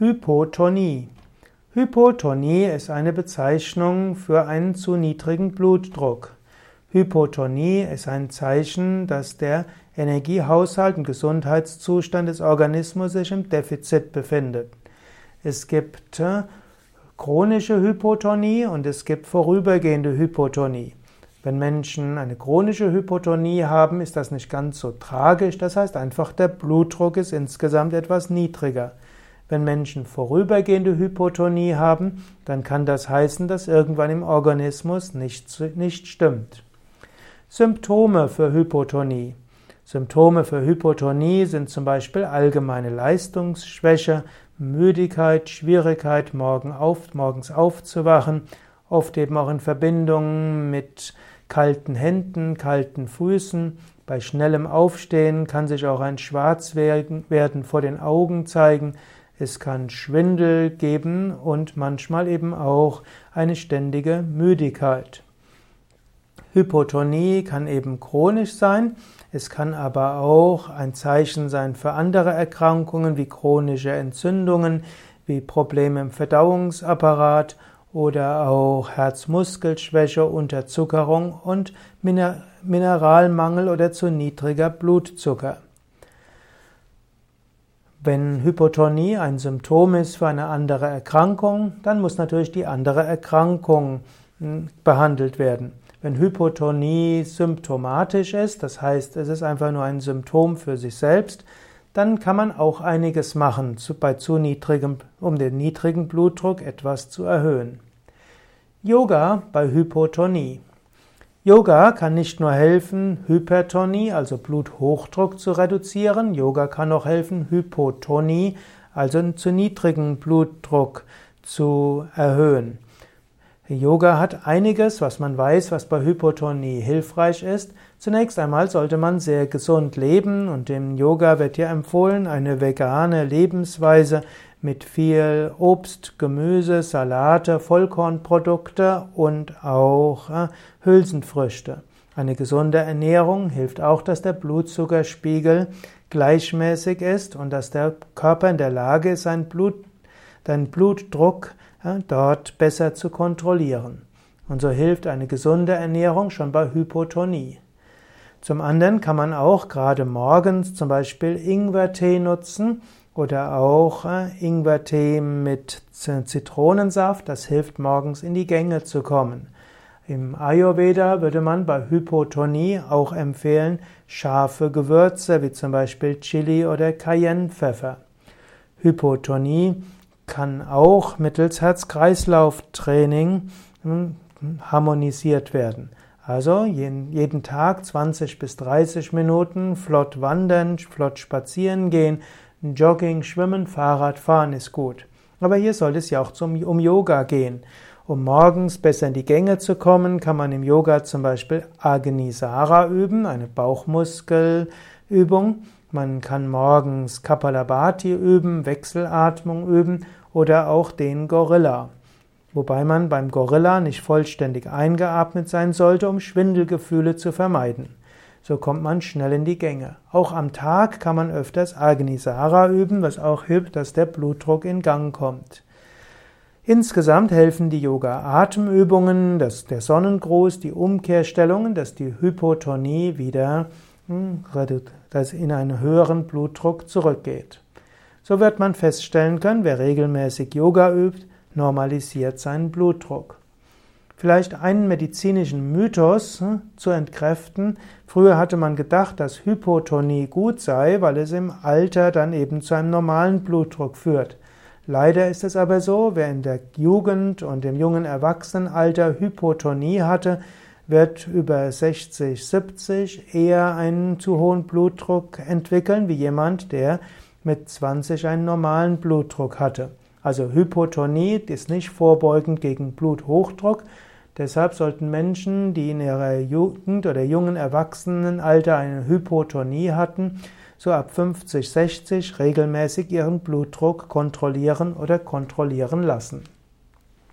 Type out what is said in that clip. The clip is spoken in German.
Hypotonie. Hypotonie ist eine Bezeichnung für einen zu niedrigen Blutdruck. Hypotonie ist ein Zeichen, dass der Energiehaushalt und Gesundheitszustand des Organismus sich im Defizit befindet. Es gibt äh, chronische Hypotonie und es gibt vorübergehende Hypotonie. Wenn Menschen eine chronische Hypotonie haben, ist das nicht ganz so tragisch. Das heißt einfach, der Blutdruck ist insgesamt etwas niedriger. Wenn Menschen vorübergehende Hypotonie haben, dann kann das heißen, dass irgendwann im Organismus nichts nicht stimmt. Symptome für Hypotonie. Symptome für Hypotonie sind zum Beispiel allgemeine Leistungsschwäche, Müdigkeit, Schwierigkeit, morgen auf, morgens aufzuwachen, oft eben auch in Verbindung mit kalten Händen, kalten Füßen. Bei schnellem Aufstehen kann sich auch ein Schwarzwerden vor den Augen zeigen. Es kann Schwindel geben und manchmal eben auch eine ständige Müdigkeit. Hypotonie kann eben chronisch sein, es kann aber auch ein Zeichen sein für andere Erkrankungen wie chronische Entzündungen, wie Probleme im Verdauungsapparat oder auch Herzmuskelschwäche, Unterzuckerung und Mineralmangel oder zu niedriger Blutzucker. Wenn Hypotonie ein Symptom ist für eine andere Erkrankung, dann muss natürlich die andere Erkrankung hm, behandelt werden. Wenn Hypotonie symptomatisch ist, das heißt, es ist einfach nur ein Symptom für sich selbst, dann kann man auch einiges machen, bei zu niedrigem, um den niedrigen Blutdruck etwas zu erhöhen. Yoga bei Hypotonie. Yoga kann nicht nur helfen, Hypertonie, also Bluthochdruck zu reduzieren, Yoga kann auch helfen, Hypotonie, also zu niedrigen Blutdruck zu erhöhen. Yoga hat einiges, was man weiß, was bei Hypotonie hilfreich ist. Zunächst einmal sollte man sehr gesund leben und im Yoga wird hier empfohlen eine vegane Lebensweise mit viel Obst, Gemüse, Salate, Vollkornprodukte und auch äh, Hülsenfrüchte. Eine gesunde Ernährung hilft auch, dass der Blutzuckerspiegel gleichmäßig ist und dass der Körper in der Lage ist, sein Blut, Blutdruck dort besser zu kontrollieren. Und so hilft eine gesunde Ernährung schon bei Hypotonie. Zum anderen kann man auch gerade morgens zum Beispiel Ingwertee nutzen oder auch äh, Ingwertee mit Zitronensaft. Das hilft morgens in die Gänge zu kommen. Im Ayurveda würde man bei Hypotonie auch empfehlen scharfe Gewürze wie zum Beispiel Chili oder Cayennepfeffer. Hypotonie kann auch mittels Herz-Kreislauf-Training hm, harmonisiert werden. Also jeden Tag 20 bis 30 Minuten flott wandern, flott spazieren gehen, Jogging, Schwimmen, Fahrrad fahren ist gut. Aber hier soll es ja auch zum, um Yoga gehen. Um morgens besser in die Gänge zu kommen, kann man im Yoga zum Beispiel Agnisara üben, eine Bauchmuskelübung. Man kann morgens Kapalabhati üben, Wechselatmung üben oder auch den Gorilla. Wobei man beim Gorilla nicht vollständig eingeatmet sein sollte, um Schwindelgefühle zu vermeiden. So kommt man schnell in die Gänge. Auch am Tag kann man öfters Agnisara üben, was auch hilft, dass der Blutdruck in Gang kommt. Insgesamt helfen die Yoga-Atemübungen, der Sonnengruß, die Umkehrstellungen, dass die Hypotonie wieder hm, dass in einen höheren Blutdruck zurückgeht. So wird man feststellen können, wer regelmäßig Yoga übt, normalisiert seinen Blutdruck. Vielleicht einen medizinischen Mythos hm, zu entkräften. Früher hatte man gedacht, dass Hypotonie gut sei, weil es im Alter dann eben zu einem normalen Blutdruck führt. Leider ist es aber so, wer in der Jugend und im jungen Erwachsenenalter Hypotonie hatte, wird über 60, 70 eher einen zu hohen Blutdruck entwickeln, wie jemand, der mit 20 einen normalen Blutdruck hatte. Also Hypotonie ist nicht vorbeugend gegen Bluthochdruck. Deshalb sollten Menschen, die in ihrer Jugend oder jungen Erwachsenenalter eine Hypotonie hatten, so ab 50, 60 regelmäßig ihren Blutdruck kontrollieren oder kontrollieren lassen.